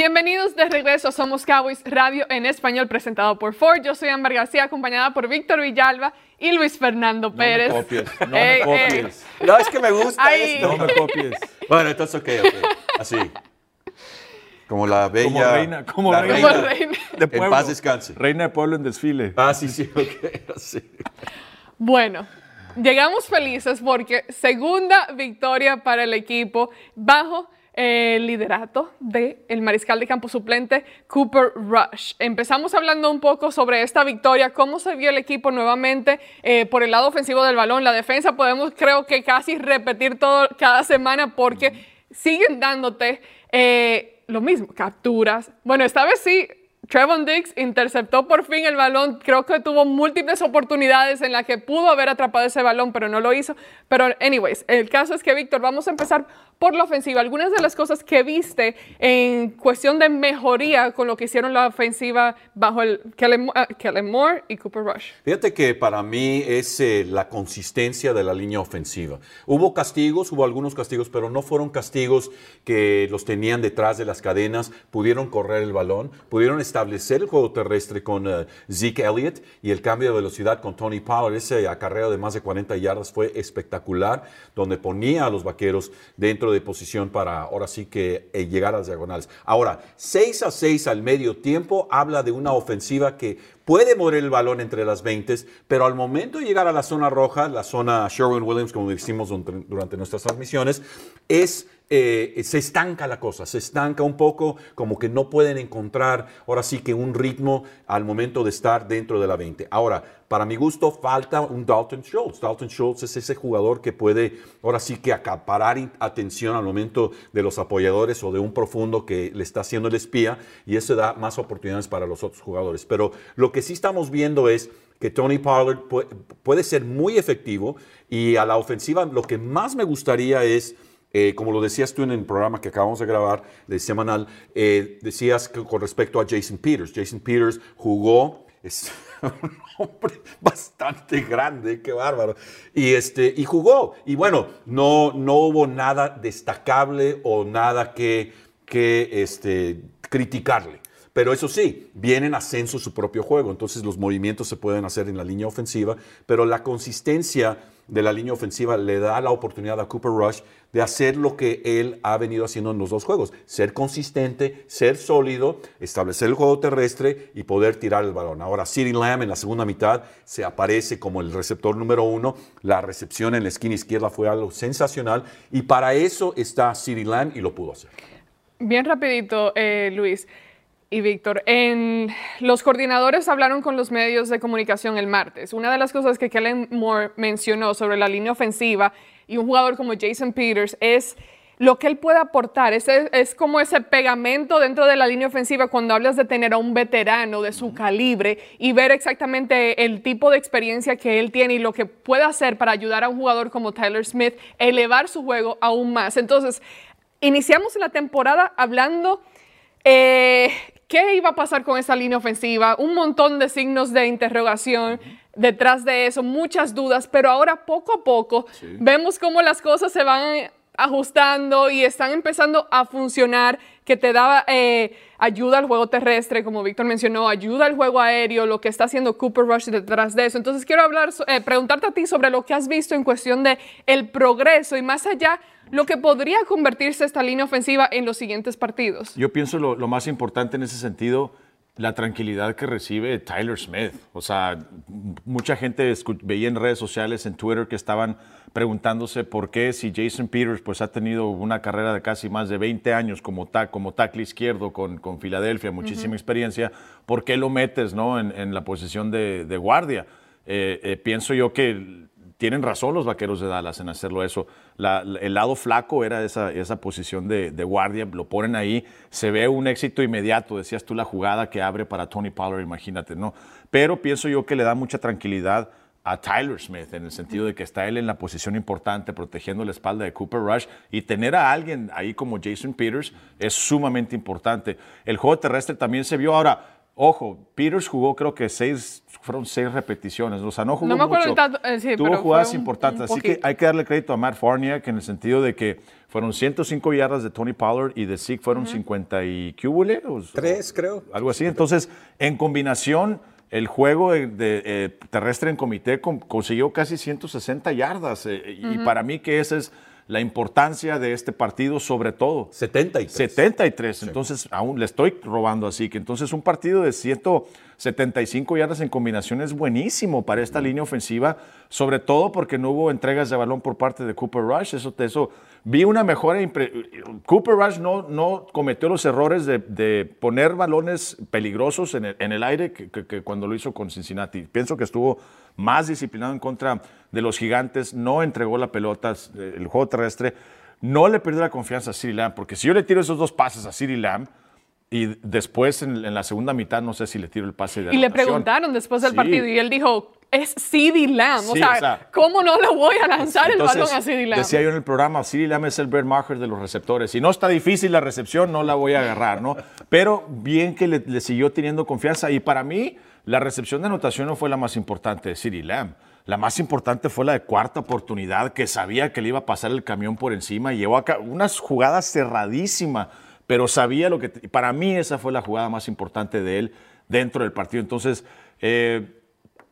Bienvenidos de regreso a Somos Cowboys Radio en español presentado por Ford. Yo soy Amber García acompañada por Víctor Villalba y Luis Fernando Pérez. No me copies, no Eh, me eh, copies. No, es que me gusta Ay. esto. No me copies. Bueno, entonces, ok, ok. Así. Como la bella. Como reina, como la reina. Reina. De En pueblo. paz descanse. Reina de pueblo en desfile. Ah, sí, sí, ok. Sí. Bueno, llegamos felices porque segunda victoria para el equipo bajo el liderato del mariscal de campo suplente Cooper Rush. Empezamos hablando un poco sobre esta victoria, cómo se vio el equipo nuevamente eh, por el lado ofensivo del balón. La defensa podemos creo que casi repetir todo cada semana porque siguen dándote eh, lo mismo, capturas. Bueno, esta vez sí, Trevon Diggs interceptó por fin el balón. Creo que tuvo múltiples oportunidades en las que pudo haber atrapado ese balón, pero no lo hizo. Pero, anyways, el caso es que, Víctor, vamos a empezar por la ofensiva. Algunas de las cosas que viste en cuestión de mejoría con lo que hicieron la ofensiva bajo el Kellen, ah, Kellen Moore y Cooper Rush. Fíjate que para mí es eh, la consistencia de la línea ofensiva. Hubo castigos, hubo algunos castigos, pero no fueron castigos que los tenían detrás de las cadenas. Pudieron correr el balón, pudieron establecer el juego terrestre con eh, Zeke Elliott y el cambio de velocidad con Tony Pollard. Ese acarreo de más de 40 yardas fue espectacular, donde ponía a los vaqueros dentro de posición para ahora sí que eh, llegar a las diagonales. Ahora, 6 a 6 al medio tiempo habla de una ofensiva que puede mover el balón entre las 20, pero al momento de llegar a la zona roja, la zona Sherwin Williams, como decimos durante, durante nuestras transmisiones, es eh, se estanca la cosa, se estanca un poco, como que no pueden encontrar ahora sí que un ritmo al momento de estar dentro de la 20. Ahora, para mi gusto, falta un Dalton Schultz. Dalton Schultz es ese jugador que puede ahora sí que acaparar atención al momento de los apoyadores o de un profundo que le está haciendo el espía y eso da más oportunidades para los otros jugadores. Pero lo que sí estamos viendo es que Tony Pollard pu- puede ser muy efectivo y a la ofensiva lo que más me gustaría es eh, como lo decías tú en el programa que acabamos de grabar, de semanal, eh, decías que con respecto a Jason Peters. Jason Peters jugó, es un hombre bastante grande, qué bárbaro. Y, este, y jugó. Y bueno, no, no hubo nada destacable o nada que, que este, criticarle. Pero eso sí, viene en ascenso su propio juego, entonces los movimientos se pueden hacer en la línea ofensiva, pero la consistencia de la línea ofensiva le da la oportunidad a Cooper Rush de hacer lo que él ha venido haciendo en los dos juegos, ser consistente, ser sólido, establecer el juego terrestre y poder tirar el balón. Ahora, CeeDee Lamb en la segunda mitad se aparece como el receptor número uno, la recepción en la esquina izquierda fue algo sensacional y para eso está CeeDee Lamb y lo pudo hacer. Bien rapidito, eh, Luis y Víctor. Los coordinadores hablaron con los medios de comunicación el martes. Una de las cosas que Kellen Moore mencionó sobre la línea ofensiva y un jugador como Jason Peters es lo que él puede aportar. Ese, es como ese pegamento dentro de la línea ofensiva cuando hablas de tener a un veterano de su calibre y ver exactamente el tipo de experiencia que él tiene y lo que puede hacer para ayudar a un jugador como Tyler Smith a elevar su juego aún más. Entonces, iniciamos la temporada hablando eh, qué iba a pasar con esa línea ofensiva, un montón de signos de interrogación detrás de eso, muchas dudas, pero ahora poco a poco vemos cómo las cosas se van ajustando y están empezando a funcionar, que te da eh, ayuda al juego terrestre, como Víctor mencionó, ayuda al juego aéreo, lo que está haciendo Cooper Rush detrás de eso. Entonces quiero hablar, eh, preguntarte a ti sobre lo que has visto en cuestión de el progreso y más allá lo que podría convertirse esta línea ofensiva en los siguientes partidos. Yo pienso lo, lo más importante en ese sentido, la tranquilidad que recibe Tyler Smith. O sea, mucha gente veía en redes sociales, en Twitter, que estaban preguntándose por qué si Jason Peters pues, ha tenido una carrera de casi más de 20 años como, como tackle izquierdo con, con Filadelfia, muchísima experiencia, ¿por qué lo metes no, en, en la posición de, de guardia? Eh, eh, pienso yo que tienen razón los vaqueros de Dallas en hacerlo eso. El lado flaco era esa, esa posición de, de guardia, lo ponen ahí, se ve un éxito inmediato, decías tú la jugada que abre para Tony Pollard, imagínate, ¿no? Pero pienso yo que le da mucha tranquilidad a Tyler Smith en el sentido de que está él en la posición importante, protegiendo la espalda de Cooper Rush y tener a alguien ahí como Jason Peters es sumamente importante. El juego terrestre también se vio ahora. Ojo, Peters jugó creo que seis, fueron seis repeticiones, o sea, no jugó No me acuerdo mucho. el tanto, eh, sí, Tuvo pero jugadas un- importantes, un así que hay que darle crédito a Matt Farniak en el sentido de que fueron 105 yardas de Tony Pollard y de Zeke fueron 50 y ¿qué hubo, le? O- Tres, creo. algo así. Entonces, en combinación, el juego de, de, eh, terrestre en comité con- consiguió casi 160 yardas. eh, Y para mí que esa es la importancia de este partido, sobre todo. 73. 73, entonces aún le estoy robando así, que entonces un partido de 175 yardas en combinación es buenísimo para esta línea ofensiva, sobre todo porque no hubo entregas de balón por parte de Cooper Rush, eso, eso vi una mejora, Cooper Rush no, no cometió los errores de, de poner balones peligrosos en el, en el aire que, que- que cuando lo hizo con Cincinnati, pienso que estuvo más disciplinado en contra de los gigantes, no entregó la pelota, eh, el juego terrestre, no le perdió la confianza a CeeDee Lamb, porque si yo le tiro esos dos pases a CeeDee Lamb y después en, en la segunda mitad no sé si le tiro el pase de Y le preguntaron después del Sí. partido y él dijo, es CeeDee Lamb. o, sea, o sea, ¿cómo no le voy a lanzar Entonces, el balón a CeeDee Lamb? Decía yo en el programa, CeeDee Lamb es el Brett Maher de los receptores. Si no está difícil la recepción, no la voy a agarrar, ¿no? Pero bien que le, le siguió teniendo confianza. Y para mí, la recepción de anotación no fue la más importante de CeeDee Lamb. La más importante fue la de cuarta oportunidad, que sabía que le iba a pasar el camión por encima. y Llevó acá unas jugadas cerradísimas, pero sabía lo que... Para mí esa fue la jugada más importante de él dentro del partido. Entonces, eh,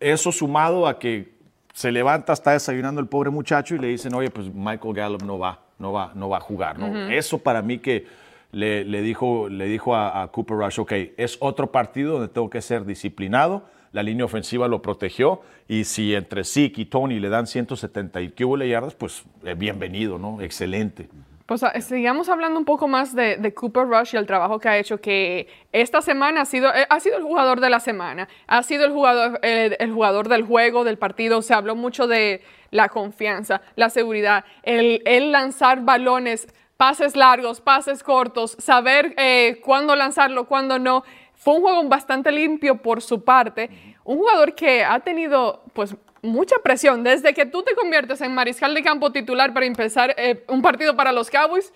eso sumado a que se levanta, está desayunando el pobre muchacho y le dicen, oye, pues Michael Gallup no va, no va, no va a jugar. ¿no? Eso para mí que le, le dijo, le dijo a, Cooper Rush, ok, es otro partido donde tengo que ser disciplinado. La línea ofensiva lo protegió y si entre Zeke y Tony le dan 170 y hubo yardas, pues eh, bienvenido, ¿no? Excelente. Pues ah, sigamos hablando un poco más de, Cooper Rush y el trabajo que ha hecho, que esta semana ha sido, eh, ha sido el jugador de la semana, ha sido el jugador, el jugador del juego, del partido, se habló mucho de la confianza, la seguridad, el lanzar balones, pases largos, pases cortos, saber eh, cuándo lanzarlo, cuándo no. Fue un juego bastante limpio por su parte, un jugador que ha tenido pues mucha presión. Desde que tú te conviertes en mariscal de campo titular para empezar eh, un partido para los Cowboys,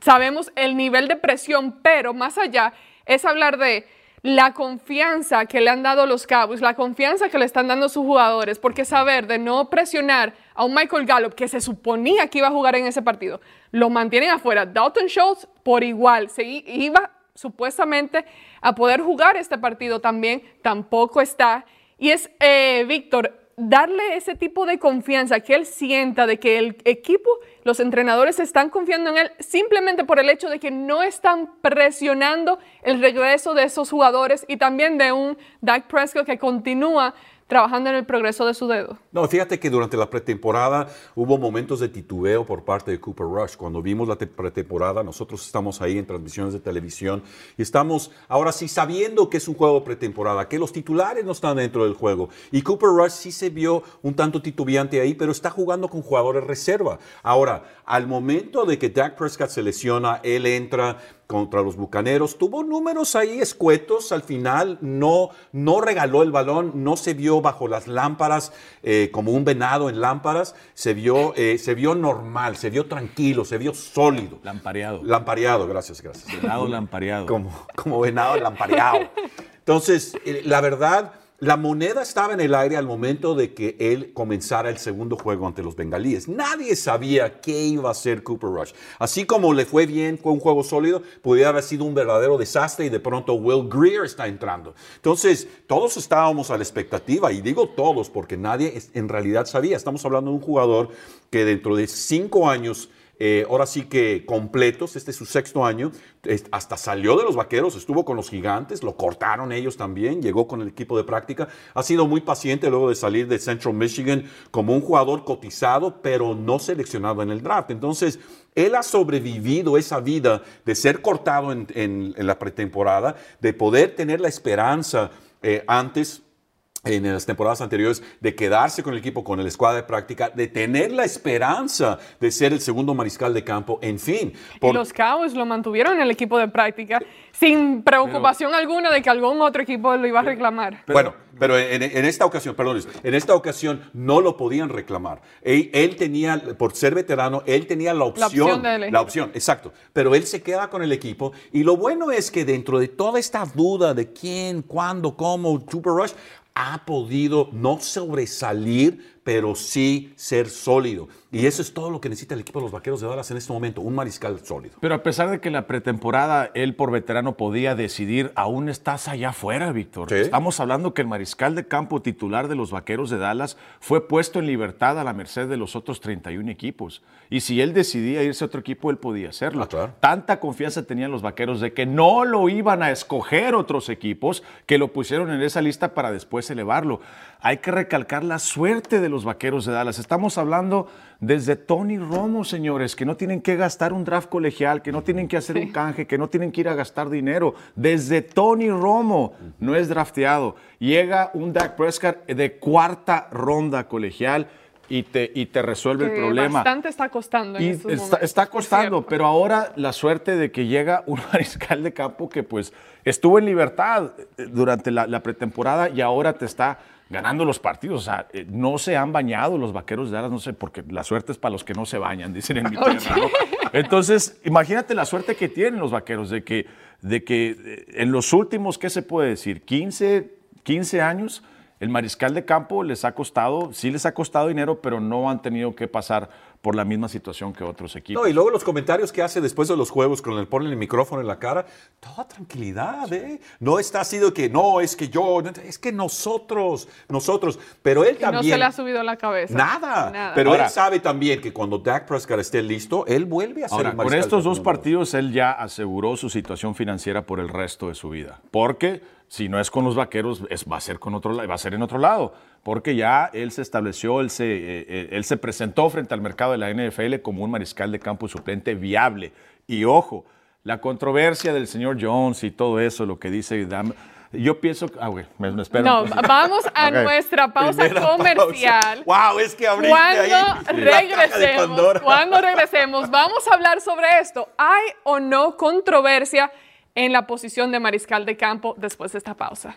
sabemos el nivel de presión, pero más allá es hablar de la confianza que le han dado los Cowboys, la confianza que le están dando sus jugadores, porque saber de no presionar a un Michael Gallup que se suponía que iba a jugar en ese partido, lo mantienen afuera. Dalton Schultz por igual, se iba supuestamente a poder jugar este partido también, tampoco está. Y es, eh, Víctor, darle ese tipo de confianza, que él sienta de que el equipo, los entrenadores están confiando en él simplemente por el hecho de que no están presionando el regreso de esos jugadores y también de un Dak Prescott que continúa trabajando en el progreso de su dedo. No, fíjate que durante la pretemporada hubo momentos de titubeo por parte de Cooper Rush. Cuando vimos la te- pretemporada, nosotros estamos ahí en transmisiones de televisión y estamos ahora sí sabiendo que es un juego pretemporada, que los titulares no están dentro del juego. Y Cooper Rush sí se vio un tanto titubeante ahí, pero está jugando con jugadores reserva. Ahora, al momento de que Dak Prescott se lesiona, él entra contra los Bucaneros. Tuvo números ahí escuetos al final, no, no regaló el balón, no se vio bajo las lámparas eh, como un venado en lámparas, se vio, eh, se vio normal, se vio tranquilo, se vio sólido. Lampareado. Lampareado, gracias, gracias. Venado lampareado. Como, como venado lampareado. Entonces, eh, la verdad, la moneda estaba en el aire al momento de que él comenzara el segundo juego ante los bengalíes. Nadie sabía qué iba a hacer Cooper Rush. Así como le fue bien, fue un juego sólido, podría haber sido un verdadero desastre y de pronto Will Greer está entrando. Entonces, todos estábamos a la expectativa, y digo todos porque nadie en realidad sabía. Estamos hablando de un jugador que dentro de cinco años eh, ahora sí que completos, este es su sexto año, hasta salió de los vaqueros, estuvo con los gigantes, lo cortaron ellos también, llegó con el equipo de práctica, ha sido muy paciente luego de salir de Central Michigan como un jugador cotizado, pero no seleccionado en el draft. Entonces, él ha sobrevivido esa vida de ser cortado en la pretemporada, de poder tener la esperanza eh, antes en las temporadas anteriores de quedarse con el equipo, con el escuadra de práctica, de tener la esperanza de ser el segundo mariscal de campo, en fin. Y los Cowboys lo mantuvieron en el equipo de práctica sin preocupación alguna de que algún otro equipo lo iba a reclamar. bueno, pero en, esta ocasión, perdón, en esta ocasión no lo podían reclamar. Él, tenía, por ser veterano, él tenía la opción. La opción, la opción, exacto. Pero él se queda con el equipo y lo bueno es que dentro de toda esta duda de quién, cuándo, cómo, Super Rush, ha podido no sobresalir, pero sí ser sólido. Y eso es todo lo que necesita el equipo de los Vaqueros de Dallas en este momento, un mariscal sólido. Pero a pesar de que en la pretemporada él por veterano podía decidir, aún estás allá afuera, Víctor. Estamos hablando que el mariscal de campo titular de los Vaqueros de Dallas fue puesto en libertad a la merced de los otros 31 equipos. Y si él decidía irse a otro equipo, él podía hacerlo. Ah, Tanta confianza tenían los Vaqueros de que no lo iban a escoger otros equipos que lo pusieron en esa lista para después elevarlo. Hay que recalcar la suerte de los Vaqueros de Dallas. Estamos hablando desde Tony Romo, señores, que no tienen que gastar un draft colegial, que no tienen que hacer un canje, que no tienen que ir a gastar dinero. Desde Tony Romo no es drafteado. Llega un Dak Prescott de cuarta ronda colegial y te, y te resuelve el problema. Bastante está costando. En y está, está, costando, pero ahora la suerte de que llega un mariscal de campo que pues estuvo en libertad eh, durante la pretemporada y ahora te está ganando los partidos. O sea, eh, no se han bañado los vaqueros de Dallas, no sé, porque la suerte es para los que no se bañan, dicen en mi tierra. Entonces, imagínate la suerte que tienen los vaqueros de que, de que eh, en los últimos, ¿qué se puede decir? 15, 15 años, el mariscal de campo les ha costado, sí les ha costado dinero, pero no han tenido que pasar por la misma situación que otros equipos. No, y luego los comentarios que hace después de los juegos con el ponen el micrófono en la cara, toda tranquilidad, ¿eh? No está así de que no, es que yo, es que nosotros, nosotros, pero él también. No se le ha subido la cabeza. Nada. Pero él sabe también que cuando Dak Prescott esté listo, él vuelve a ser ahora, Con estos dos partidos, él ya aseguró su situación financiera por el resto de su vida. Porque si no es con los vaqueros, es, va, a ser con otro, va a ser en otro lado porque ya él se estableció, él se, eh, eh, él se presentó frente al mercado de la NFL como un mariscal de campo suplente viable. Y ojo, la controversia del señor Jones y todo eso, lo que dice Dan, yo pienso, ah, güey, me, espero. No, vamos a nuestra pausa comercial. Wow, es que abriste cuando ahí regresemos, cuando regresemos, vamos a hablar sobre esto. ¿Hay o no controversia en la posición de mariscal de campo después de esta pausa?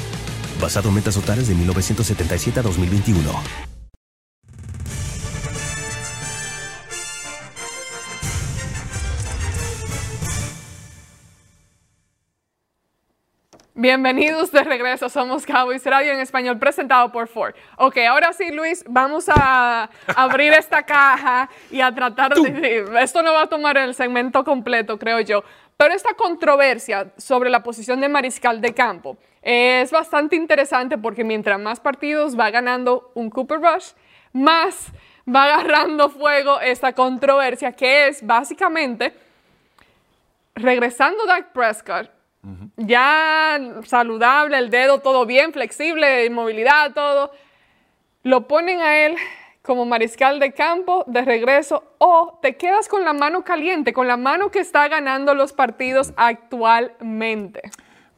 basado en metas totales de 1977 a 2021. Bienvenidos de regreso, somos Cowboys Radio en español presentado por Ford. Ok, ahora sí, Luis, vamos a abrir esta caja y a tratar de... Esto no va a tomar el segmento completo, creo yo, pero esta controversia sobre la posición de mariscal de campo es bastante interesante porque mientras más partidos va ganando un Cooper Rush, más va agarrando fuego esta controversia que es básicamente regresando Dak Prescott ya saludable, el dedo todo bien, flexible, movilidad, todo. Lo ponen a él como mariscal de campo de regreso o te quedas con la mano caliente, con la mano que está ganando los partidos actualmente.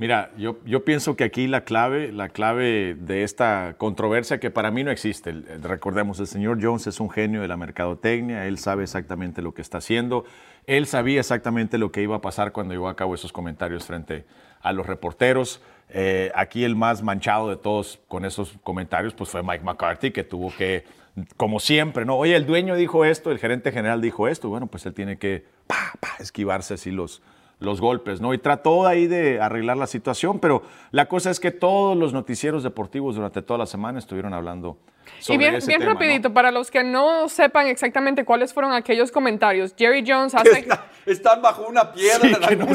Mira, yo, yo pienso que aquí la clave, la clave de esta controversia que para mí no existe, recordemos, el señor Jones es un genio de la mercadotecnia, él sabe exactamente lo que está haciendo, él sabía exactamente lo que iba a pasar cuando llevó a cabo esos comentarios frente a los reporteros. Eh, aquí el más manchado de todos con esos comentarios pues fue Mike McCarthy, que tuvo que, como siempre, ¿no? Oye, el dueño dijo esto, el gerente general dijo esto, bueno, pues él tiene que esquivarse así los, los golpes, ¿no? Y trató ahí de arreglar la situación, pero la cosa es que todos los noticieros deportivos durante toda la semana estuvieron hablando sobre Y bien, ese bien tema, rapidito, para los que no sepan exactamente cuáles fueron aquellos comentarios, Jerry Jones hace... Está- están bajo una piedra Sí, en que no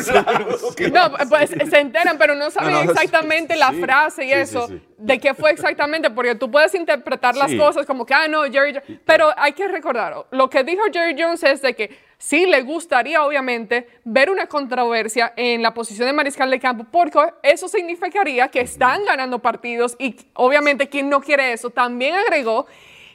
pues se enteran, pero no saben No, no, exactamente sí, la sí, frase y sí, eso, sí. de qué fue exactamente, porque tú puedes interpretar las cosas como que, ah, no, Jerry Jones, pero hay que recordar, lo que dijo Jerry Jones es de que sí le gustaría, obviamente, ver una controversia en la posición de mariscal de campo, porque eso significaría que están ganando partidos y obviamente quien no quiere eso, también agregó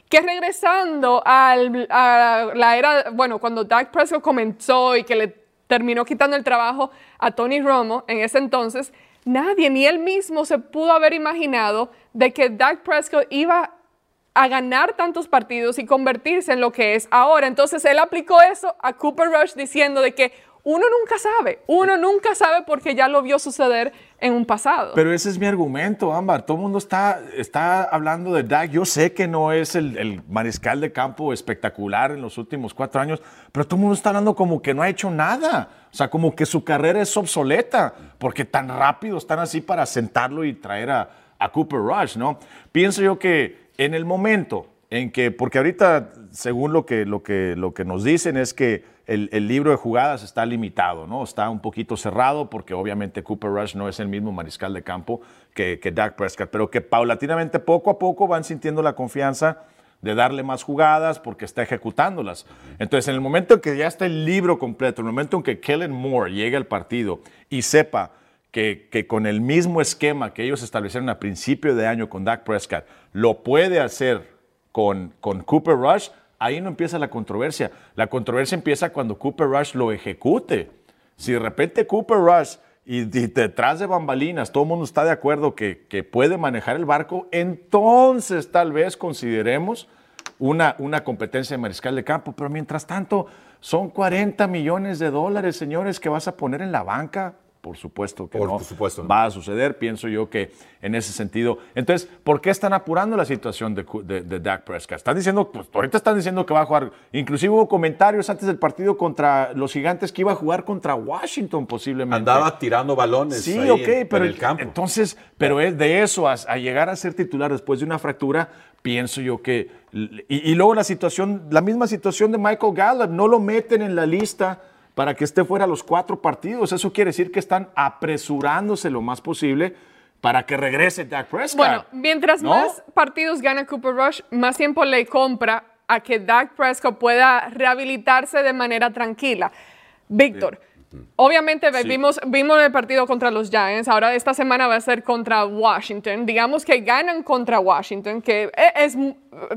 que regresando a la era, bueno, cuando Dak Prescott comenzó y que le terminó quitando el trabajo a Tony Romo en ese entonces, nadie, ni él mismo se pudo haber imaginado de que Dak Prescott iba a ganar tantos partidos y convertirse en lo que es ahora. Entonces él aplicó eso a Cooper Rush diciendo de que uno nunca sabe, uno nunca sabe porque ya lo vio suceder en un pasado. Pero ese es mi argumento, Ámbar. Todo el mundo está, está hablando de Dak. Yo sé que no es el, el mariscal de campo espectacular en los últimos cuatro años, pero todo el mundo está hablando como que no ha hecho nada. O sea, como que su carrera es obsoleta, porque tan rápido están así para sentarlo y traer a, a Cooper Rush, ¿no? Pienso yo que en el momento en que, porque ahorita, según lo que, lo que, lo que nos dicen, es que el, el libro de jugadas está limitado, ¿no? Está un poquito cerrado porque obviamente Cooper Rush no es el mismo mariscal de campo que, que Dak Prescott, pero que paulatinamente, poco a poco, van sintiendo la confianza de darle más jugadas porque está ejecutándolas. Entonces, en el momento en que ya está el libro completo, en el momento en que Kellen Moore llegue al partido y sepa que, con el mismo esquema que ellos establecieron a principio de año con Dak Prescott, lo puede hacer con, con Cooper Rush, ahí no empieza la controversia. La controversia empieza cuando Cooper Rush lo ejecute. Si de repente Cooper Rush y, y detrás de bambalinas todo el mundo está de acuerdo que, que puede manejar el barco, entonces tal vez consideremos una, una competencia de mariscal de campo. Pero mientras tanto, son 40 millones de dólares, señores, que vas a poner en la banca. Por supuesto que Por no supuesto, no. va a suceder, pienso yo que en ese sentido. Entonces, ¿por qué están apurando la situación de, Cu- de, de Dak Prescott? Están diciendo, pues ahorita están diciendo que va a jugar, inclusive hubo comentarios antes del partido contra los gigantes que iba a jugar contra Washington posiblemente. Andaba tirando balones Sí, ahí ok, en, pero en el campo. entonces, pero es de eso a, a llegar a ser titular después de una fractura, pienso yo que y, y luego la situación, la misma situación de Michael Gallup, no lo meten en la lista para que esté fuera los cuatro partidos. Eso quiere decir que están apresurándose lo más posible para que regrese Dak Prescott. Bueno, mientras ¿No? más partidos gana Cooper Rush, más tiempo le compra a que Dak Prescott pueda rehabilitarse de manera tranquila. Víctor, obviamente ve- vimos, vimos el partido contra los Giants, ahora esta semana va a ser contra Washington. Digamos que ganan contra Washington, que e- es,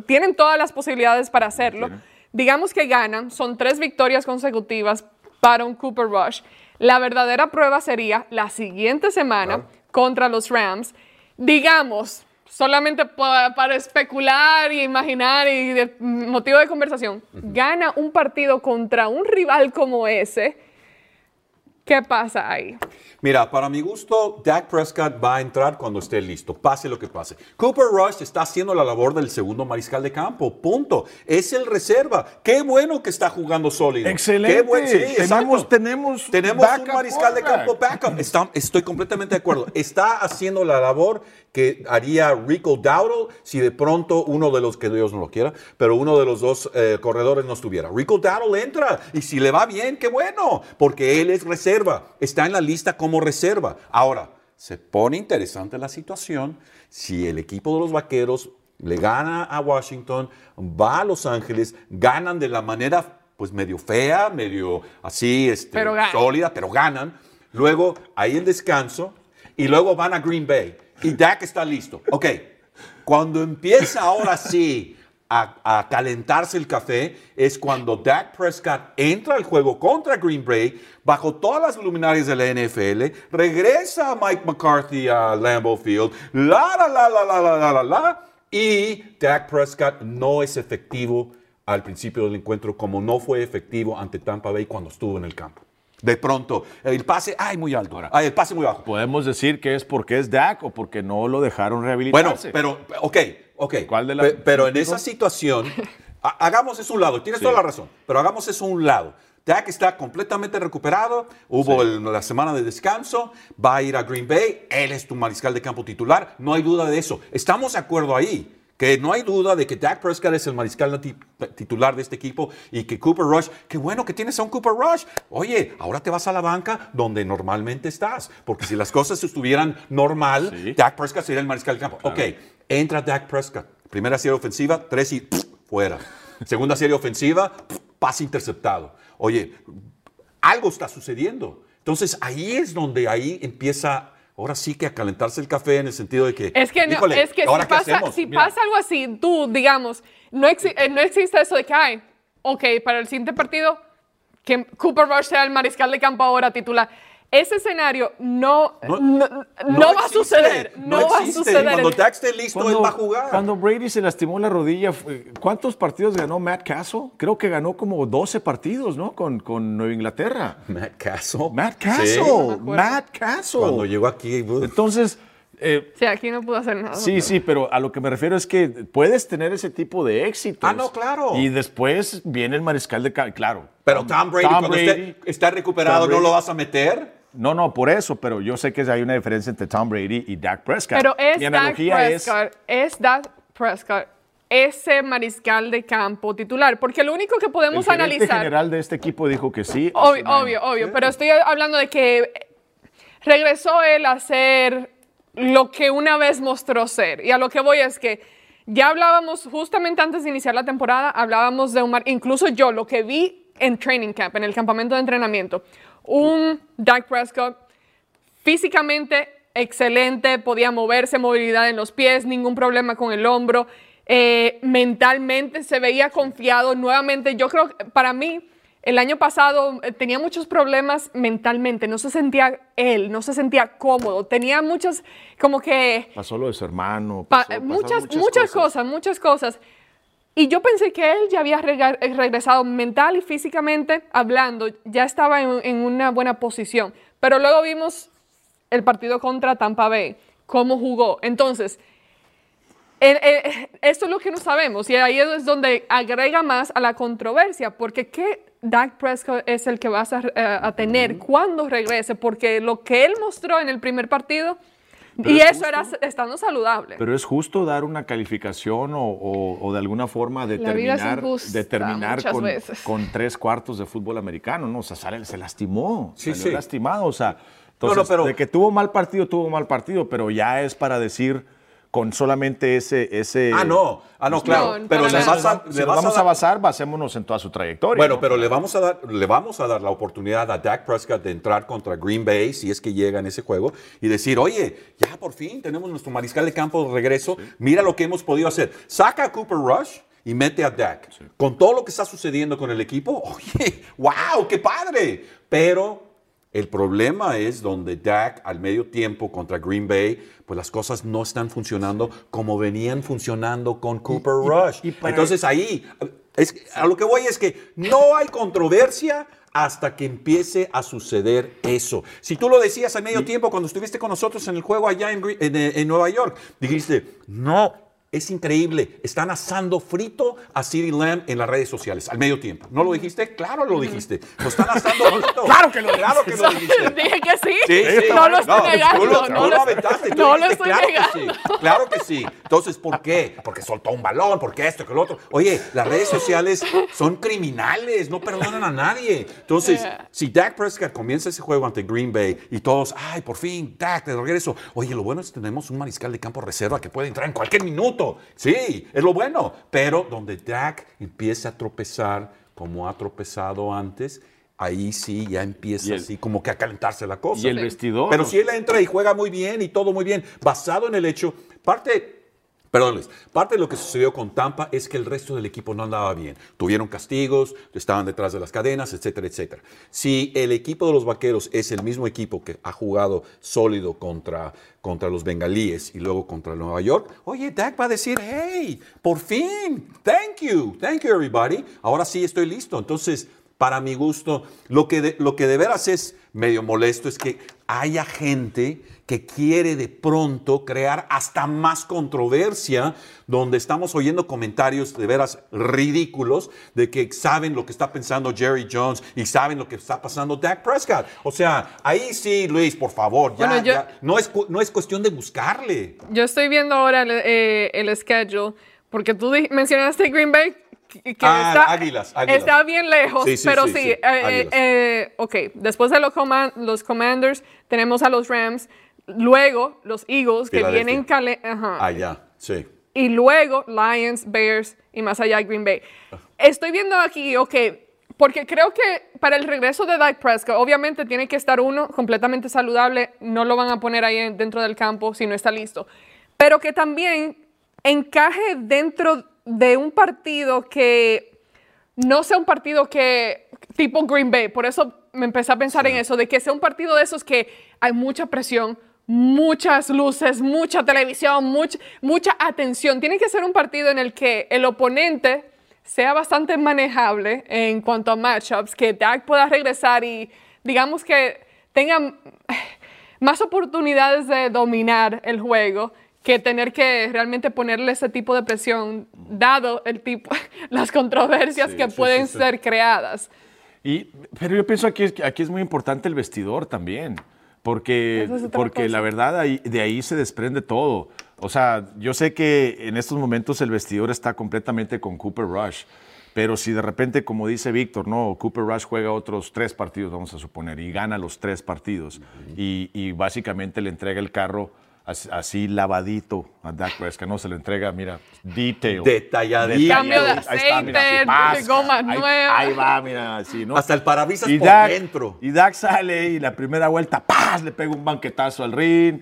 tienen todas las posibilidades para hacerlo. Digamos que ganan, son tres victorias consecutivas para un Cooper Rush. La verdadera prueba sería la siguiente semana contra los Rams. Digamos, solamente pa- para especular y imaginar y de motivo de conversación, gana un partido contra un rival como ese. ¿Qué pasa ahí? Mira, para mi gusto, Dak Prescott va a entrar cuando esté listo, pase lo que pase. Cooper Rush está haciendo la labor del segundo mariscal de campo, punto. Es el reserva. Qué bueno que está jugando sólido. Excelente. Qué bueno. Sí, Tenemos- tenemos tenemos un mariscal de campo backup. Está- estoy completamente de acuerdo. Está haciendo la labor que haría Rico Dowdle si de pronto uno de los, que Dios no lo quiera, pero uno de los dos eh, corredores no estuviera. Rico Dowdle entra y si le va bien, qué bueno, porque él es reserva, está en la lista como reserva. Ahora, se pone interesante la situación si el equipo de los Vaqueros le gana a Washington, va a Los Ángeles, ganan de la manera pues medio fea, medio así, este, Pero sólida, pero ganan. Luego hay el descanso y luego van a Green Bay y Dak está listo. Ok, cuando empieza ahora sí a, calentarse el café es cuando Dak Prescott entra al juego contra Green Bay bajo todas las luminarias de la NFL, regresa Mike McCarthy a Lambeau Field, la la la la la la la la la y Dak Prescott no es efectivo al principio del encuentro como no fue efectivo ante Tampa Bay cuando estuvo en el campo. De pronto, el pase, ay, muy alto. Ay, el pase muy bajo. Podemos decir que es porque es Dak o porque no lo dejaron Bueno, rehabilitarse. pero, ok, ok. ¿Cuál de la- Pe- Pero en esa situación, ha- hagamos eso un lado, tienes Sí. toda la razón, pero hagamos eso un lado. Dak está completamente recuperado, hubo el- la semana de descanso, va a ir a Green Bay, él es tu mariscal de campo titular, no hay duda de eso. Estamos de acuerdo ahí, que no hay duda de que Dak Prescott es el mariscal ti- titular de este equipo y que Cooper Rush, qué bueno que tienes a un Cooper Rush. Oye, ahora te vas a la banca donde normalmente estás, porque si las cosas estuvieran normal, Sí. Dak Prescott sería el mariscal de campo. Ok, entra Dak Prescott. Primera serie ofensiva, tres y pff, fuera. Segunda serie ofensiva, pff, pase interceptado. Oye, algo está sucediendo. Entonces ahí es donde ahí empieza, ahora sí que a calentarse el café en el sentido de que. Es que, no, híjole, es que si, ¿ahora qué pasa, si pasa algo así, tú, digamos, no, exi- eh, no existe eso de que, ay, ok, para el siguiente partido, que Cooper Rush sea el mariscal de campo ahora titular. Ese escenario no, No- no, no no va a suceder. No, va a suceder. Cuando Dak esté listo, él va a jugar. cuando Brady se lastimó la rodilla, ¿cuántos partidos ganó Matt Castle? Creo que ganó como 12 partidos, ¿no? Con, con Nueva Inglaterra. Matt Castle. Matt. Castle. Matt Castle. Cuando llegó aquí. uf. Entonces, eh, Sí, aquí no pudo hacer nada. sí, sí, pero a lo que me refiero es que puedes tener ese tipo de éxitos. Ah, no, claro. Y después viene el mariscal de claro. Pero Tom Brady, cuando Brady- esté, está recuperado, ¿no lo vas a meter? No, no, por eso, pero yo sé que hay una diferencia entre Tom Brady y Dak Prescott. Pero es Mi Dak analogía es Prescott, es Dak Prescott, ese mariscal de campo titular, porque lo único que el podemos analizar... general de este equipo dijo que sí. Obvio, obvio, obvio, pero estoy hablando de que regresó él a ser lo que una vez mostró ser. Y a lo que voy es que ya hablábamos justamente antes de iniciar la temporada, hablábamos de un, mar- incluso yo, lo que vi en training camp, en el campamento de entrenamiento, un Dak Prescott físicamente excelente, podía moverse, movilidad en los pies, ningún problema con el hombro. Eh, mentalmente se veía confiado nuevamente. Yo creo que para mí, el año pasado eh, tenía muchos problemas mentalmente, no se sentía él, no se sentía cómodo, tenía muchas, como que Pasó lo de su hermano. Pa- pasó- pasaron muchas, muchas, cosas. muchas cosas. Y yo pensé que él ya había eh, regresado mental y físicamente hablando, ya estaba en, en una buena posición. Pero luego vimos el partido contra Tampa Bay, cómo jugó. Entonces, eh, eh, esto es lo que no sabemos y ahí es donde agrega más a la controversia, porque ¿qué Dak Prescott es el que vas a, eh, a tener cuando regrese? Porque lo que él mostró en el primer partido, y es eso era estando saludable. Pero es justo dar una calificación o, o- o de alguna forma determinar, determinar con, tres cuartos de fútbol americano, ¿no? O sea, sale- se lastimó, Sí, salió sí. lastimado, o sea, No, no, entonces, pero- de que tuvo mal partido, tuvo mal partido, pero ya es para decir con solamente ese... ese Ah, no. Ah, no, claro. No, pero le nada. vas a, si le nos vas vamos a, dar- basar, basémonos en toda su trayectoria. Bueno, ¿no? pero le vamos, a dar, le vamos a dar la oportunidad a Dak Prescott de entrar contra Green Bay, si es que llega en ese juego, y decir, oye, ya por fin tenemos nuestro mariscal de campo de regreso, mira lo que hemos podido hacer. Saca a Cooper Rush y mete a Dak. Con todo lo que está sucediendo con el equipo, oye, wow, qué padre. Pero el problema es donde Dak al medio tiempo contra Green Bay, pues las cosas no están funcionando como venían funcionando con Cooper y- Rush. y para- Entonces ahí, es, a lo que voy es que no hay controversia hasta que empiece a suceder eso. Si tú lo decías al medio tiempo cuando estuviste con nosotros en el juego allá en, eh, en Nueva York, dijiste, no, es increíble, están asando frito a CeeDee Lamb en las redes sociales al medio tiempo. ¿No lo dijiste? Claro lo dijiste. Lo están asando frito. Claro que lo Claro que lo dijiste. Dije que sí. Sí, sí. No lo estoy negando. Tú lo, no tú lo- lo aventaste. tú no lo estoy claro negando. Que sí, claro que sí. Entonces, ¿por qué? Porque soltó un balón, porque esto, que lo otro. Oye, las redes sociales son criminales, no perdonan a nadie. Entonces, Yeah. si Dak Prescott comienza ese juego ante Green Bay y todos, ay, por fin, Dak, de regreso. Oye, lo bueno es que tenemos un mariscal de campo reserva que puede entrar en cualquier minuto. Sí, es lo bueno. Pero donde Dak empieza a tropezar como ha tropezado antes, ahí sí ya empieza el- así como que a calentarse la cosa. Y el vestidor. Pero si él entra y juega muy bien y todo muy bien, basado en el hecho, parte, perdón Luis, parte de lo que sucedió con Tampa es que el resto del equipo no andaba bien. Tuvieron castigos, estaban detrás de las cadenas, etcétera, etcétera. Si el equipo de los Vaqueros es el mismo equipo que ha jugado sólido contra, contra los Bengalíes y luego contra Nueva York, oye, Dak va a decir, hey, por fin, thank you, thank you everybody, ahora sí estoy listo. Entonces, para mi gusto, lo que lo que de veras es medio molesto es que haya gente que quiere de pronto crear hasta más controversia, donde estamos oyendo comentarios de veras ridículos de que saben lo que está pensando Jerry Jones y saben lo que está pasando Dak Prescott. O sea, ahí sí, Luis, por favor, ya, Bueno, yo- ya. No, es, no es cuestión de buscarle. Yo estoy viendo ahora el, eh, el schedule, porque tú mencionaste Green Bay, que Ah, está, Águilas, Águilas. está bien lejos, Sí, sí, pero sí, sí. eh, eh, eh, ok, después de los, coman- los Commanders, tenemos a los Rams, luego los Eagles, que vienen... ajá, Allá, sí. y luego Lions, Bears y más allá Green Bay. Estoy viendo aquí, ok, porque creo que para el regreso de Dak Prescott, obviamente tiene que estar uno completamente saludable, no lo van a poner ahí en- dentro del campo si no está listo, pero que también encaje dentro de un partido que no sea un partido que tipo Green Bay, por eso me empecé a pensar en eso, de que sea un partido de esos que hay mucha presión, muchas luces, mucha televisión, mucha, mucha atención. Tiene que ser un partido en el que el oponente sea bastante manejable en cuanto a matchups, que Dak pueda regresar y digamos que tenga más oportunidades de dominar el juego que tener que realmente ponerle ese tipo de presión, dado el tipo, las controversias Sí, que sí, pueden sí, ser creadas. Y, pero yo pienso aquí, aquí es muy importante el vestidor también, porque, es porque cosa. la verdad ahí- de ahí se desprende todo. O sea, yo sé que en estos momentos el vestidor está completamente con Cooper Rush, pero si de repente, como dice Víctor, no, Cooper Rush juega otros tres partidos, vamos a suponer, y gana los tres partidos, y, y básicamente le entrega el carro así lavadito a Dak Prescott, no se le entrega, mira, detail. Detalladito. Cambio de Ahí está, mira, aceite, pasca. Ahí- nuevas. Ahí va, mira, así, ¿no? Hasta el parabrisas Y por Dak, dentro. y Dak sale y la primera vuelta, ¡paz! Le pega un banquetazo al ring.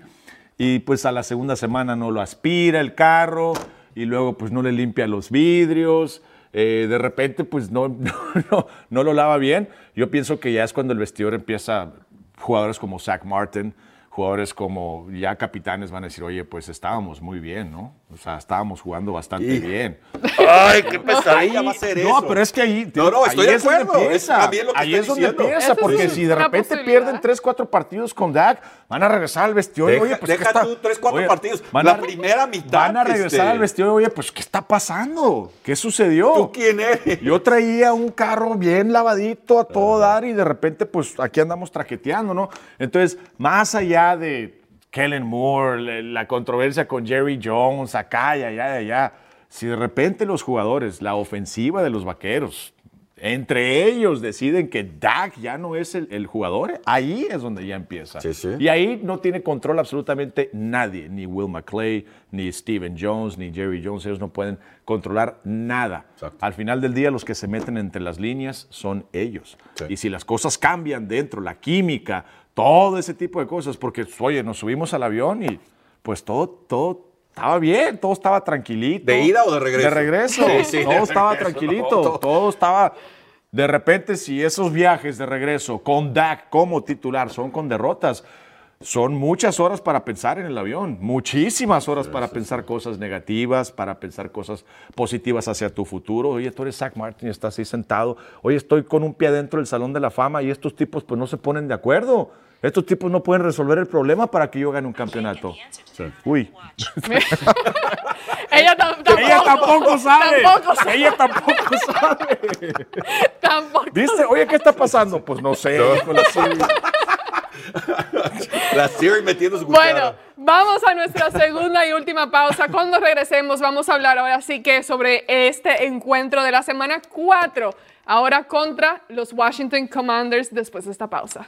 Y pues a la segunda semana no lo aspira el carro. Y luego pues no le limpia los vidrios. eh, de repente pues no, no, no, no lo lava bien. Yo pienso que ya es cuando el vestidor empieza, jugadores como Zach Martin, jugadores como ya capitanes van a decir, oye, pues estábamos muy bien, ¿no? O sea, estábamos jugando bastante bien. Ay, qué pesadilla va a ser eso. No, pero es que ahí. No, no, ahí estoy de acuerdo. Es empieza. también lo que ahí es donde empieza, porque si de repente pierden 3, 4 partidos con Dak, van a regresar al vestidor. Deja- oye, pues, ¿qué deja está- tú tres, cuatro oye, partidos. van La primera mitad, Van a regresar este. al vestidor. Oye, pues, ¿qué está pasando? ¿Qué sucedió? ¿Tú quién eres? Yo traía un carro bien lavadito a todo dar y de repente, pues aquí andamos traqueteando, ¿no? Entonces, más allá de Kellen Moore, la controversia con Jerry Jones, acá y allá y allá, si de repente los jugadores, la ofensiva de los vaqueros, entre ellos deciden que Dak ya no es el, el jugador, ahí es donde ya empieza. Sí, sí. Y ahí no tiene control absolutamente nadie, ni Will McClay, ni Steven Jones, ni Jerry Jones, ellos no pueden controlar nada. Exacto. Al final del día los que se meten entre las líneas son ellos. Sí. Y si las cosas cambian dentro, la química, todo ese tipo de cosas, porque oye, nos subimos al avión y pues todo, todo estaba bien, todo estaba tranquilito. ¿De ida o de regreso? De regreso. Sí, sí, de todo estaba regreso, tranquilito, no, todo- todo estaba... De repente, si esos viajes de regreso con Dak como titular son con derrotas, son muchas horas para pensar en el avión, muchísimas horas para pensar cosas negativas, para pensar cosas positivas hacia tu futuro. Oye, tú eres Zach Martin y estás ahí sentado. Oye, estoy con un pie dentro del Salón de la Fama y estos tipos pues no se ponen de acuerdo. Estos tipos no pueden resolver el problema para que yo gane un campeonato. Uy. ella, tam- tampoco, Ella tampoco sabe. Tampoco sabe. Ella tampoco sabe. Tampoco. ¿Viste? Oye, ¿qué está pasando? Pues no sé. híjole, sí. La Siri metiendo su Bueno, vamos a nuestra segunda y última pausa. Cuando regresemos vamos a hablar ahora sí que sobre este encuentro de la semana 4, ahora contra los Washington Commanders después de esta pausa.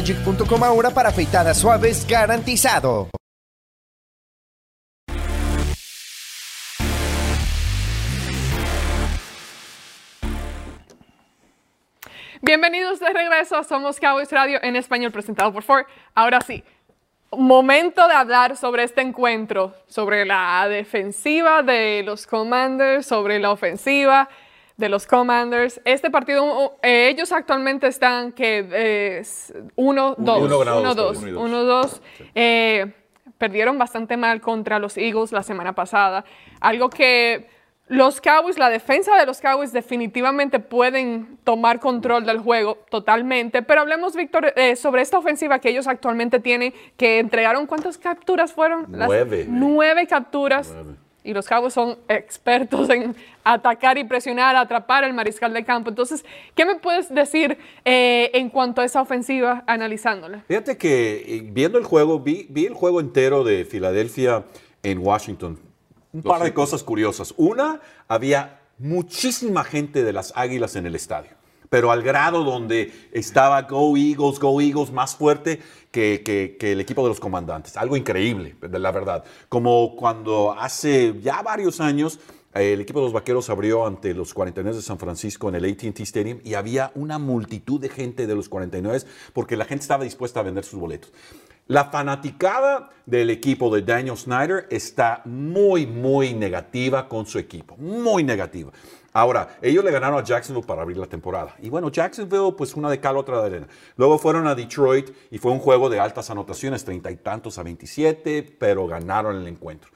shavelogic.com ahora para afeitadas suaves garantizado. Bienvenidos de regreso Somos Cowboys Radio en español presentado por Ford. Ahora sí, momento de hablar sobre este encuentro, sobre la defensiva de los Commanders, sobre la ofensiva de los Commanders. Este partido, eh, ellos actualmente están que es 1-2. Uno ganado, dos 1-2. perdidos. 1-2. Eh, perdieron bastante mal contra los Eagles la semana pasada. Algo que los Cowboys, la defensa de los Cowboys definitivamente pueden tomar control del juego totalmente. Pero hablemos, Víctor, eh, sobre esta ofensiva que ellos actualmente tienen, que entregaron, ¿cuántas capturas fueron? Las- Nueve. nueve capturas. Y los Cowboys son expertos en atacar y presionar, atrapar al mariscal de campo. Entonces, ¿qué me puedes decir eh, en cuanto a esa ofensiva analizándola? Fíjate que eh, viendo el juego, vi, vi el juego entero de Filadelfia en Washington. Un par de cosas curiosas. Una, había muchísima gente de las Águilas en el estadio, pero al grado donde estaba Go Eagles, Go Eagles más fuerte que, que- que el equipo de los comandantes. Algo increíble, la verdad. Como cuando hace ya varios años eh, el equipo de los Vaqueros abrió ante los 49 de San Francisco en el AT&T Stadium y había una multitud de gente de los 49 porque la gente estaba dispuesta a vender sus boletos. La fanaticada del equipo de Daniel Snyder está muy, muy negativa con su equipo, muy negativa. Ahora, ellos le ganaron a Jacksonville para abrir la temporada. Y bueno, Jacksonville, pues una de cal, otra de arena. Luego fueron a Detroit y fue un juego de altas anotaciones, treinta y tantos a 27, pero ganaron el encuentro.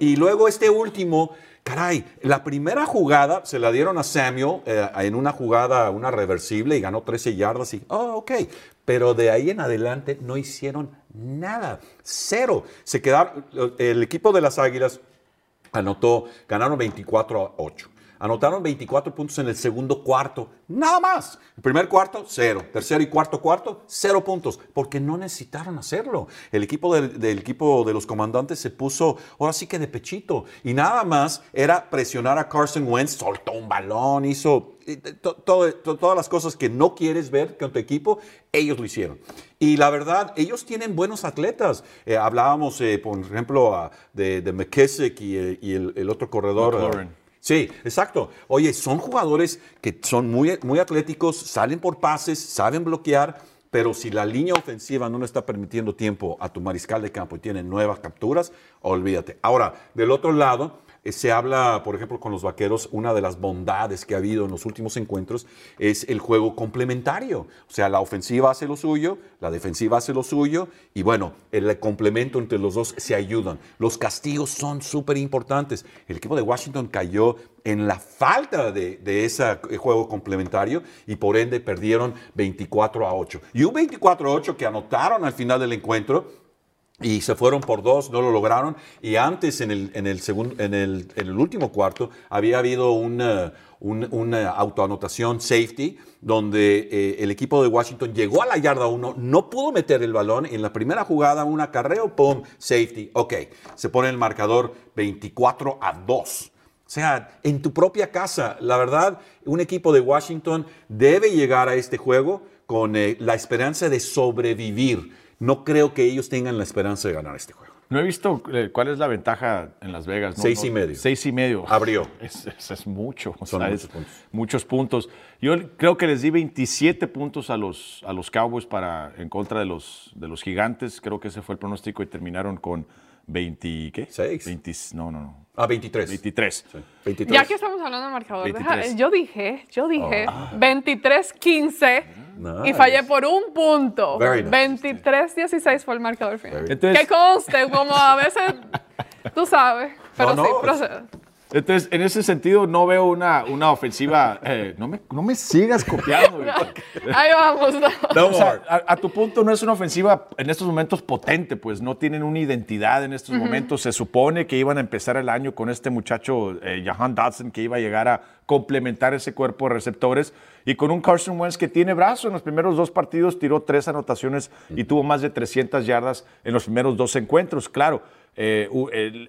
Y luego este último, caray, la primera jugada se la dieron a Samuel eh, en una jugada, una reversible y ganó 13 yardas y, oh, ok. Pero de ahí en adelante no hicieron nada, cero. Se quedaron, el equipo de las Águilas anotó, ganaron 24 a 8. Anotaron 24 puntos en el segundo cuarto, nada más. El primer cuarto, cero. Tercero y cuarto cuarto, cero puntos, porque no necesitaron hacerlo. El equipo del, del equipo de los comandantes se puso ahora sí que de pechito y nada más era presionar a Carson Wentz, soltó un balón, hizo to- todo- to- todas las cosas que no quieres ver con tu equipo, ellos lo hicieron. Y la verdad, ellos tienen buenos atletas. Eh, hablábamos, eh, por ejemplo, de, de McKissick y, eh, y el, el otro corredor. McLaurin. Sí, exacto. Oye, son jugadores que son muy, muy atléticos, salen por pases, saben bloquear, pero si la línea ofensiva no le está permitiendo tiempo a tu mariscal de campo y tiene nuevas capturas, olvídate. Ahora, del otro lado, se habla, por ejemplo, con los vaqueros, una de las bondades que ha habido en los últimos encuentros es el juego complementario. O sea, la ofensiva hace lo suyo, la defensiva hace lo suyo, y bueno, el complemento entre los dos se ayudan. Los castigos son súper importantes. El equipo de Washington cayó en la falta de, de ese juego complementario y por ende perdieron 24 a 8. Y un 24 a 8 que anotaron al final del encuentro y se fueron por dos, no lo lograron. Y antes, en el, segundo, en el, último cuarto, había habido una, un- una autoanotación safety, donde eh, el equipo de Washington llegó a la yarda 1, no pudo meter el balón. En la primera jugada, un acarreo, ¡pum! Safety. Ok, se pone el marcador 24 a 2. O sea, en tu propia casa, la verdad, un equipo de Washington debe llegar a este juego con eh, la esperanza de sobrevivir. No creo que ellos tengan la esperanza de ganar este juego. No he visto eh, cuál es la ventaja en Las Vegas. ¿no? Seis No, y medio. Seis y medio. Abrió. Es, es- es mucho. Son sea, muchos es puntos. muchos puntos. Yo creo que les di 27 puntos a los, a los Cowboys para, en contra de los, de los gigantes. Creo que ese fue el pronóstico y terminaron con 20, ¿qué? Seis. 20 no, no, no. Ah, 23. 23. Sí, 23. Ya que estamos hablando de marcador, deja- 23. yo dije, yo dije 23-15 y Nice. fallé por un punto. Nice. 23-16 fue el marcador final. Entonces- que conste, como a veces, tú sabes, pero No, sí, no, procede. Entonces, en ese sentido, no veo una, una ofensiva. eh, no, me, no me sigas copiando. Víctor. Ahí vamos. ¿no? No O sea, more. a, a tu punto no es una ofensiva en estos momentos potente, pues no tienen una identidad en estos momentos. Se supone que iban a empezar el año con este muchacho, eh, Jahan Dodson, que iba a llegar a complementar ese cuerpo de receptores y con un Carson Wentz que tiene brazo. En los primeros dos partidos tiró tres anotaciones y tuvo más de 300 yardas en los primeros dos encuentros. Claro, eh,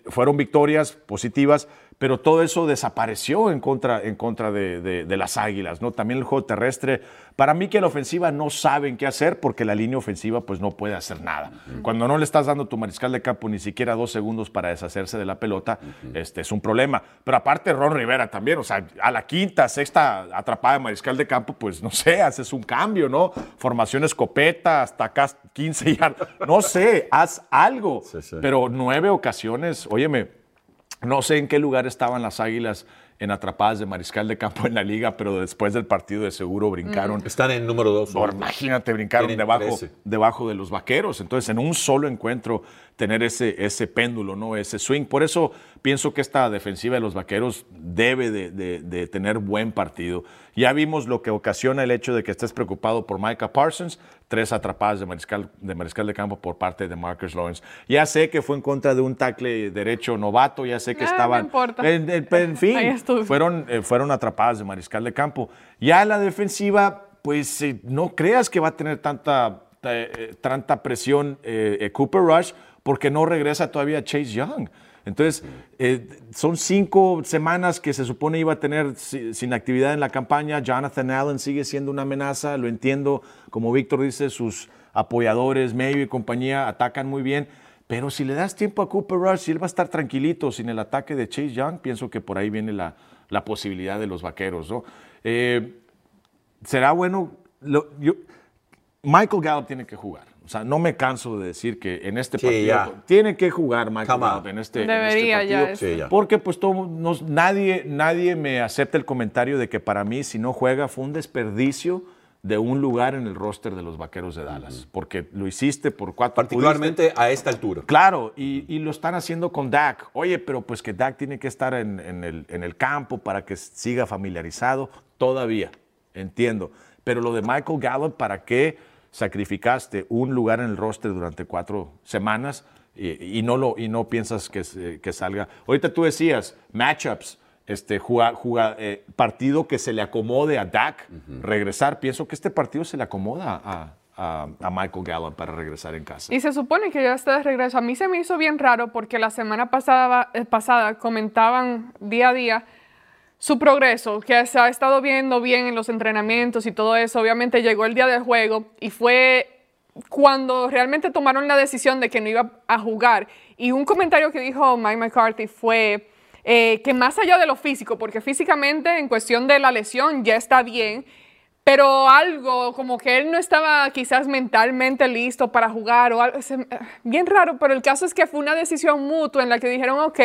fueron victorias positivas, pero todo eso desapareció en contra, en contra de, de- de las Águilas, ¿no? También el juego terrestre. Para mí que en la ofensiva no saben qué hacer porque la línea ofensiva pues no puede hacer nada. Cuando no le estás dando tu mariscal de campo ni siquiera dos segundos para deshacerse de la pelota, este es un problema. Pero aparte Ron Rivera también, o sea, a la quinta, sexta atrapada de mariscal de campo, pues no sé, haces un cambio, ¿no? Formación escopeta, hasta acá 15 yardas, no sé, haz algo. Sí, sí. Pero nueve ocasiones, óyeme, no sé en qué lugar estaban las Águilas en atrapadas de mariscal de campo en la liga, pero después del partido de seguro brincaron. Están en número 2. Por- imagínate, brincaron Tienen debajo, 13. debajo de los vaqueros. Entonces, en un solo encuentro, tener ese, ese péndulo, ¿no? ese swing. Por eso pienso que esta defensiva de los vaqueros debe de, de- de tener buen partido. Ya vimos lo que ocasiona el hecho de que estés preocupado por Micah Parsons, tres atrapadas de mariscal de, mariscal de campo por parte de Marcus Lawrence. Ya sé que fue en contra de un tackle derecho novato, ya sé que Ah, no estaban... importa. En, en- en fin, fueron, eh, fueron atrapadas de mariscal de campo. Ya la defensiva, pues eh, no creas que va a tener tanta, tanta presión eh, eh, Cooper Rush porque no regresa todavía Chase Young. Entonces, eh, son cinco semanas que se supone iba a tener si- sin actividad en la campaña. Jonathan Allen sigue siendo una amenaza, lo entiendo. Como Víctor dice, sus apoyadores, medio y compañía atacan muy bien. Pero si le das tiempo a Cooper Rush, si él va a estar tranquilito sin el ataque de Chase Young, pienso que por ahí viene la, la posibilidad de los vaqueros. ¿no? Eh, será bueno. yo- Michael Gallup tiene que jugar. O sea, no me canso de decir que en este Sí, partido ya. tiene que jugar Michael. Gallup en este, en Debería este ya partido. Sí, ya. Porque pues todo, nos- nadie, nadie me acepta el comentario de que para mí si no juega fue un desperdicio de un lugar en el roster de los Vaqueros de Dallas. Porque lo hiciste por cuatro. Particularmente a esta altura. Claro, y, y lo están haciendo con Dak. Oye, pero pues que Dak tiene que estar en, en el, en el campo para que siga familiarizado. Todavía, entiendo. Pero lo de Michael Gallup, ¿para qué sacrificaste un lugar en el roster durante cuatro semanas y, y no, lo, y no piensas que, que salga? Ahorita tú decías, matchups. este, juga- juga- eh, partido que se le acomode a Dak regresar. Pienso que este partido se le acomoda a, a- a Michael Gallup para regresar en casa. Y se supone que ya está de regreso. A mí se me hizo bien raro porque la semana pasada, eh, pasada comentaban día a día su progreso, que se ha estado viendo bien en los entrenamientos y todo eso. Obviamente llegó el día del juego y fue cuando realmente tomaron la decisión de que no iba a jugar. Y un comentario que dijo Mike McCarthy fue eh, que más allá de lo físico, porque físicamente en cuestión de la lesión ya está bien, pero algo como que él no estaba quizás mentalmente listo para jugar o algo, bien raro, pero el caso es que fue una decisión mutua en la que dijeron, ok,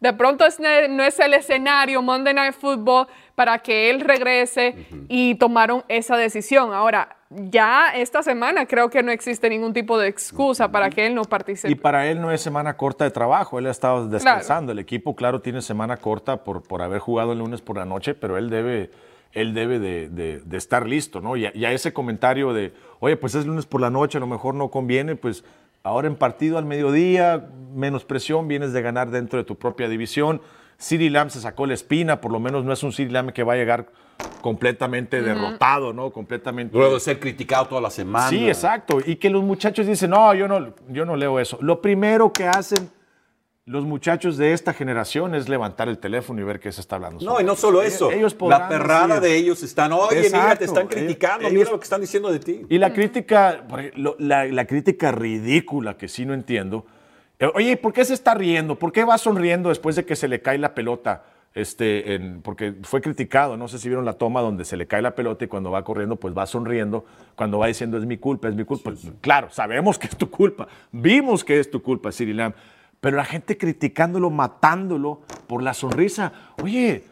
de pronto es no es el escenario Monday Night Football para que él regrese y tomaron esa decisión. Ahora, ya esta semana creo que no existe ningún tipo de excusa para que él no participe. Y para él no es semana corta de trabajo, él ha estado descansando. El equipo, claro, tiene semana corta por, por haber jugado el lunes por la noche, pero él debe, él debe de, de- de estar listo, ¿no? Y a, y a ese comentario de, oye, pues es lunes por la noche, a lo mejor no conviene, pues ahora en partido al mediodía, menos presión, vienes de ganar dentro de tu propia división. CeeDee Lamb se sacó la espina, por lo menos no es un CeeDee Lamb que va a llegar completamente derrotado, ¿no? Completamente... Luego de ser criticado toda la semana. Sí, exacto. Y que los muchachos dicen, no, yo no, yo no leo eso. Lo primero que hacen los muchachos de esta generación es levantar el teléfono y ver qué se está hablando. No, y no solo eso. Ellos la perrada decir- de ellos están, oye, mira, Exacto. te están criticando, Ellos- mira lo que están diciendo de ti. Y la crítica, por ejemplo, la, la crítica ridícula que sí no entiendo. eh, Oye, ¿por qué se está riendo? ¿Por qué va sonriendo después de que se le cae la pelota? Este, en- porque fue criticado, no sé si vieron la toma donde se le cae la pelota y cuando va corriendo, pues va sonriendo, cuando va diciendo es mi culpa, es mi culpa. Claro, sabemos que es tu culpa, vimos que es tu culpa, Siri Lamb, pero la gente criticándolo, matándolo por la sonrisa. Oye,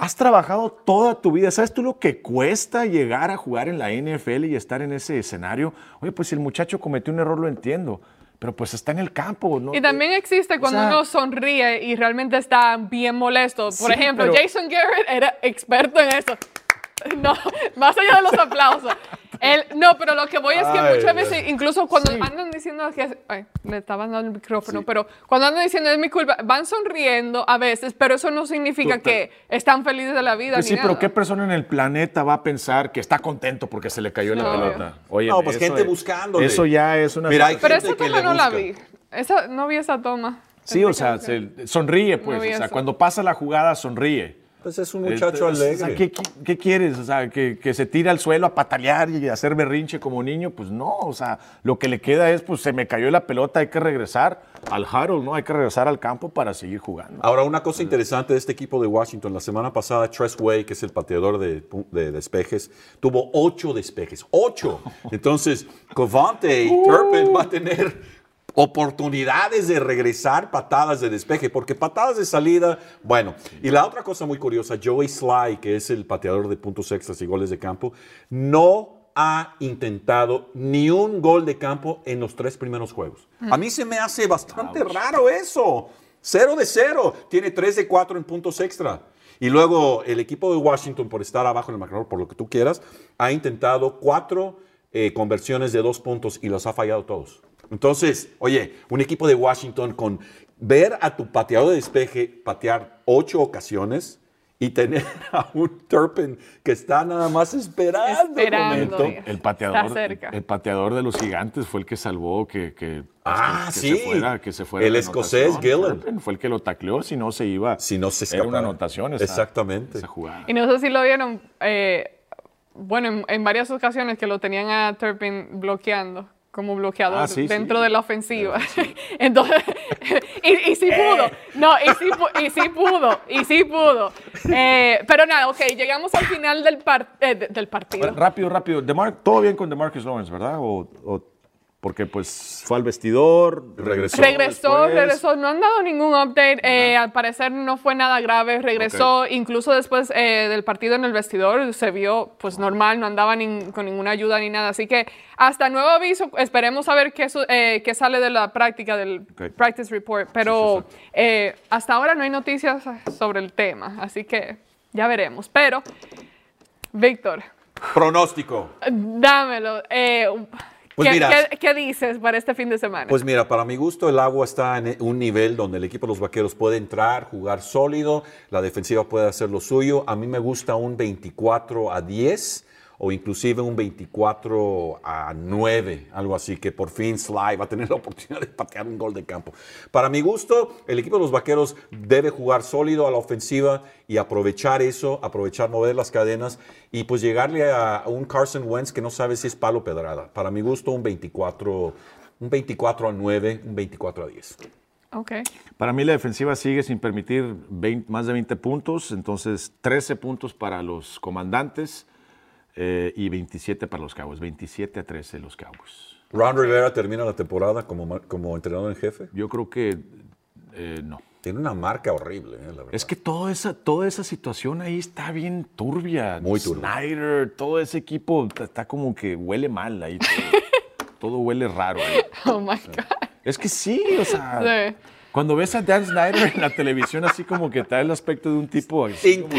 Has trabajado toda tu vida. ¿Sabes tú lo que cuesta llegar a jugar en la NFL y estar en ese escenario? Oye, pues si el muchacho cometió un error, lo entiendo. Pero pues está en el campo, ¿no? Y también existe cuando sea- uno sonríe y realmente está bien molesto. Por Sí, ejemplo, Jason Garrett era experto en eso. No, más allá de los aplausos. No, pero lo que voy es que Ay, muchas veces, incluso cuando Sí. andan diciendo que... Ay, le estaban dando el micrófono, pero cuando andan diciendo es mi culpa, van sonriendo a veces, pero eso no significa Tú- que están felices de la vida. Pues ni sí, pero. ¿qué persona en el planeta va a pensar que está contento porque se le cayó la No. pelota? Oye, No, pues eso gente es- buscándole. Eso ya es una... Mira, hay Pero gente esa que toma le no la busca. vi. Esa, no vi esa toma. Sí, o sea, se- sonríe, pues. No o sea, eso. cuando pasa la jugada, sonríe. Pues es un muchacho Este, o alegre. sea, ¿qué, qué- qué quieres? O sea, que, que se tire al suelo a patalear y hacer berrinche como niño, pues no. O sea, lo que le queda es, pues se me cayó la pelota, hay que regresar al huddle, ¿no? Hay que regresar al campo para seguir jugando. Ahora, una cosa interesante de este equipo de Washington, la semana pasada, Tress Way, que es el pateador de, de despejes, tuvo ocho despejes. ¡Ocho! Entonces, Covante y Turpin va a tener oportunidades de regresar patadas de despeje, porque patadas de salida, bueno. Y la otra cosa muy curiosa, Joey Sly, que es el pateador de puntos extras y goles de campo, no ha intentado ni un gol de campo en los tres primeros juegos. A mí se me hace bastante raro eso. Cero de cero. Tiene tres de cuatro en puntos extra. Y luego el equipo de Washington, por estar abajo en el marcador, por lo que tú quieras, ha intentado cuatro eh, conversiones de dos puntos y los ha fallado todos. Entonces, oye, un equipo de Washington con ver a tu pateador de despeje patear ocho ocasiones y tener a un Turpin que está nada más esperando. Esperando. El Está pateador, cerca. el pateador de los gigantes fue el que salvó que, que, Ah, que sí. se fuera, que se fuera El escocés. Gillen. Fue el que lo tacleó, si no se iba. Si no se Era una escapaba. anotación. esa- Exactamente. Esa jugada. Y no sé si lo vieron, eh, bueno, en, en varias ocasiones que lo tenían a Turpin bloqueando, como bloqueador Ah, sí, dentro sí. de la ofensiva. Entonces, y, y sí pudo, no, y sí, pu- y sí pudo, y sí pudo. Eh, pero nada, ok, llegamos al final del, par- eh, de- del partido. Rápido, rápido. DeMar- todo bien con DeMarcus Lawrence, ¿verdad? O, o- porque pues fue al vestidor, regresó. Regresó, después. regresó, no han dado ningún update, eh, al parecer no fue nada grave, regresó, incluso después eh, del partido en el vestidor se vio pues normal, no andaba con ninguna ayuda ni nada, así que hasta nuevo aviso, esperemos a ver qué, su- eh, qué sale de la práctica, del practice report, pero eh, hasta ahora no hay noticias sobre el tema, así que ya veremos, pero Víctor, Pronóstico. dámelo. Pues ¿Qué, mira, qué- qué dices para este fin de semana? Pues mira, para mi gusto el agua está en un nivel donde el equipo de los vaqueros puede entrar, jugar sólido, la defensiva puede hacer lo suyo. A mí me gusta un 24 a 10 o inclusive un 24 a 9, algo así, que por fin Sly va a tener la oportunidad de patear un gol de campo. Para mi gusto, el equipo de los vaqueros debe jugar sólido a la ofensiva y aprovechar eso, aprovechar mover las cadenas y pues llegarle a, un Carson Wentz que no sabe si es palo pedrada. Para mi gusto, un 24, un 24 a 9, un 24 a 10. ok. Para mí la defensiva sigue sin permitir 20 más de 20 puntos, entonces 13 puntos para los comandantes eh, y 27 para los Cowboys, 27 a 13 los Cowboys. Ron Rivera termina la temporada como, como entrenador en jefe. Yo creo que eh, no. Tiene una marca horrible, eh, la verdad. Es que toda esa, toda esa situación ahí está bien turbia. Muy turbia. Snyder, todo ese equipo está- está como que huele mal ahí. Todo, todo huele raro. ahí. Oh my God. Es que sí, o sea. Sí. Cuando ves a Dan Snyder en la televisión, así como que trae el aspecto de un tipo. así como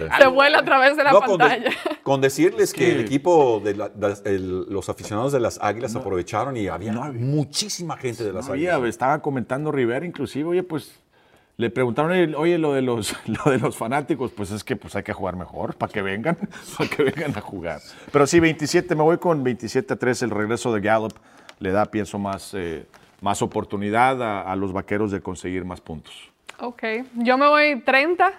Sí. Se vuela a través de la No, con, de- pantalla. con decirles que, que- el equipo de la- das- el- los aficionados de las Águilas aprovecharon y había muchísima gente de las No había, Águilas. estaba comentando Rivera, inclusive, oye, pues le preguntaron, oye, oye, lo de los, lo de los fanáticos, pues es que pues hay que jugar mejor, para que vengan, para que vengan a jugar. Pero sí, 27, me voy con 27 a 3, el regreso de Gallup le da, pienso, más, eh, más oportunidad a, a los vaqueros de conseguir más puntos. Ok. Yo me voy 30,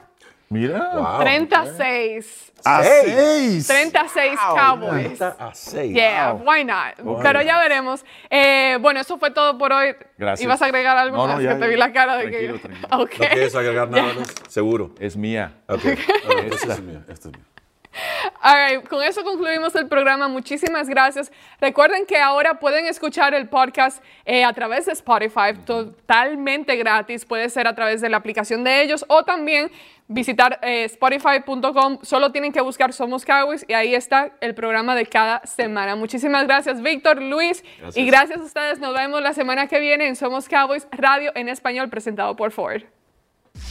Mira, Wow. 36. a Seis. 6. 36 Cowboys. 30 a 6. Yeah, why not? Pero ya veremos. Eh, bueno, eso fue todo por hoy. Gracias. ¿Ibas a agregar algo No, no, más? ya, que te vi la cara de Tranquilo, que... tranquilo. Ok. ¿No quieres agregar nada, Luz? Seguro. Es mía. Ok. Entonces es mía, esta es mía. All right, con eso concluimos el programa. Muchísimas gracias. Recuerden que ahora pueden escuchar el podcast eh, a través de Spotify, totalmente gratis. Puede ser a través de la aplicación de ellos o también visitar eh, spotify.com. Solo tienen que buscar Somos Cowboys y ahí está el programa de cada semana. Muchísimas gracias, Víctor, Luis. Y gracias a ustedes. Nos vemos la semana que viene en Somos Cowboys Radio en español presentado por Ford.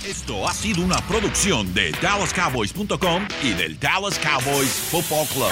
Esto ha sido una producción de DallasCowboys.com y del Dallas Cowboys Football Club.